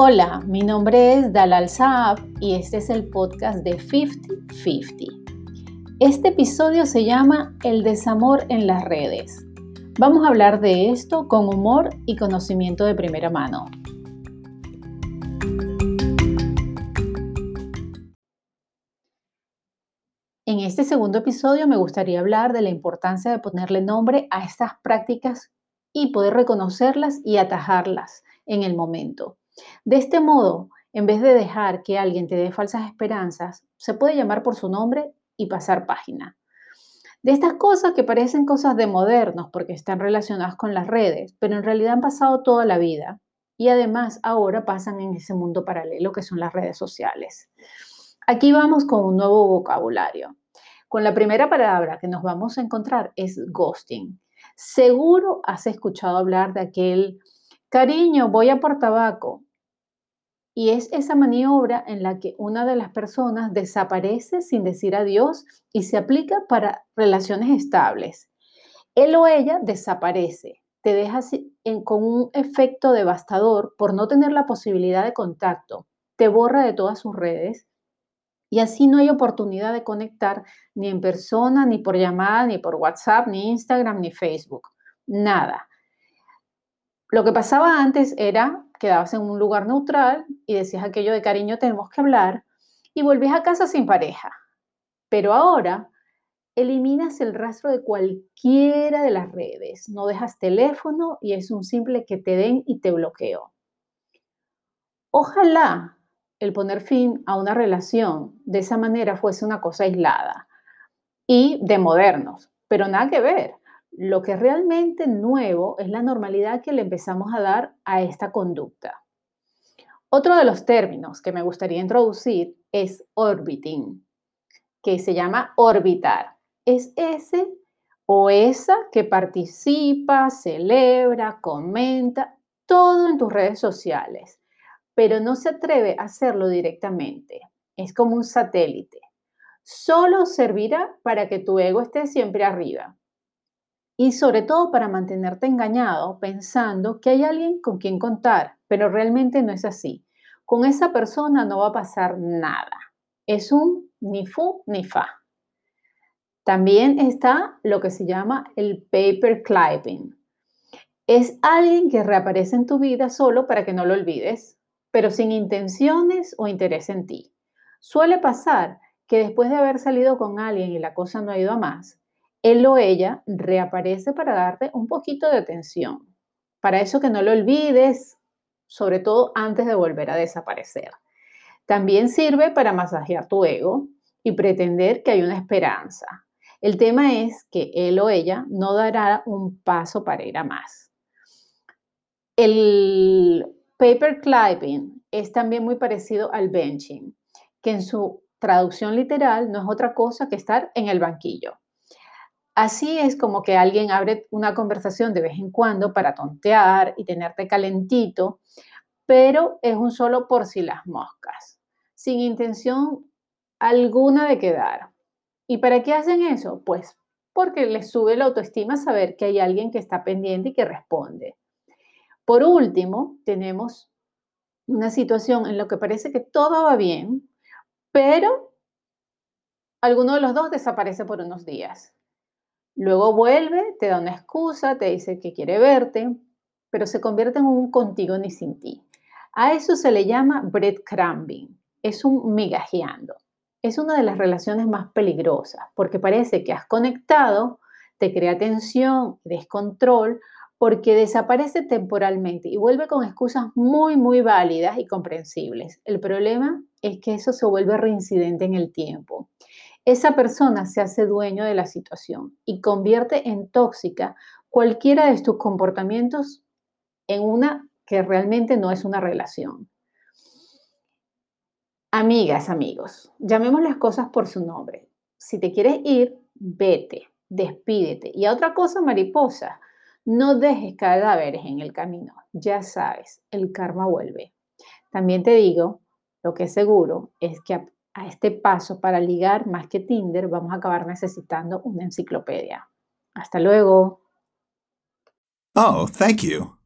Hola, mi nombre es Dalal Saab y este es el podcast de 50-50. Este episodio se llama El desamor en las redes. Vamos a hablar de esto con humor y conocimiento de primera mano. En este segundo episodio me gustaría hablar de la importancia de ponerle nombre a estas prácticas y poder reconocerlas y atajarlas en el momento. De este modo, en vez de dejar que alguien te dé falsas esperanzas, se puede llamar por su nombre y pasar página. De estas cosas que parecen cosas de modernos porque están relacionadas con las redes, pero en realidad han pasado toda la vida y además ahora pasan en ese mundo paralelo que son las redes sociales. Aquí vamos con un nuevo vocabulario. Con la primera palabra que nos vamos a encontrar es ghosting. Seguro has escuchado hablar de aquel cariño, voy a por tabaco, y es esa maniobra en la que una de las personas desaparece sin decir adiós y se aplica para relaciones estables. Él o ella desaparece, te deja con un efecto devastador por no tener la posibilidad de contacto, te borra de todas sus redes y así no hay oportunidad de conectar ni en persona, ni por llamada, ni por WhatsApp, ni Instagram, ni Facebook. Nada. Lo que pasaba antes era quedabas en un lugar neutral y decías aquello de cariño, tenemos que hablar, y volvías a casa sin pareja. Pero ahora eliminas el rastro de cualquiera de las redes, no dejas teléfono y es un simple que te den y te bloqueo. Ojalá el poner fin a una relación de esa manera fuese una cosa aislada y de modernos, pero nada que ver. Lo que realmente nuevo es la normalidad que le empezamos a dar a esta conducta. Otro de los términos que me gustaría introducir es orbiting, que se llama orbitar. Es ese o esa que participa, celebra, comenta, todo en tus redes sociales, pero no se atreve a hacerlo directamente. Es como un satélite. Solo servirá para que tu ego esté siempre arriba y sobre todo para mantenerte engañado pensando que hay alguien con quien contar, pero realmente no es así. Con esa persona no va a pasar nada. Es un ni fu ni fa. También está lo que se llama el paper clipping. Es alguien que reaparece en tu vida solo para que no lo olvides, pero sin intenciones o interés en ti. Suele pasar que después de haber salido con alguien y la cosa no ha ido a más, él o ella reaparece para darte un poquito de atención. Para eso que no lo olvides, sobre todo antes de volver a desaparecer. También sirve para masajear tu ego y pretender que hay una esperanza. El tema es que él o ella no dará un paso para ir a más. El paper clipping es también muy parecido al benching, que en su traducción literal no es otra cosa que estar en el banquillo. Así es como que alguien abre una conversación de vez en cuando para tontear y tenerte calentito, pero es un solo por si las moscas, sin intención alguna de quedar. ¿Y para qué hacen eso? Pues porque les sube la autoestima saber que hay alguien que está pendiente y que responde. Por último, tenemos una situación en la que parece que todo va bien, pero alguno de los dos desaparece por unos días. Luego vuelve, te da una excusa, te dice que quiere verte, pero se convierte en un contigo ni sin ti. A eso se le llama breadcrumbing, es un migajeando. Es una de las relaciones más peligrosas porque parece que has conectado, te crea tensión, descontrol, porque desaparece temporalmente y vuelve con excusas muy, muy válidas y comprensibles. El problema es que eso se vuelve reincidente en el tiempo esa persona se hace dueño de la situación y convierte en tóxica cualquiera de tus comportamientos en una que realmente no es una relación. Amigas, amigos, llamemos las cosas por su nombre. Si te quieres ir, vete, despídete. Y a otra cosa, mariposa, no dejes cadáveres en el camino. Ya sabes, el karma vuelve. También te digo, lo que es seguro es que a este paso para ligar más que Tinder, vamos a acabar necesitando una enciclopedia. Hasta luego. Oh, thank you.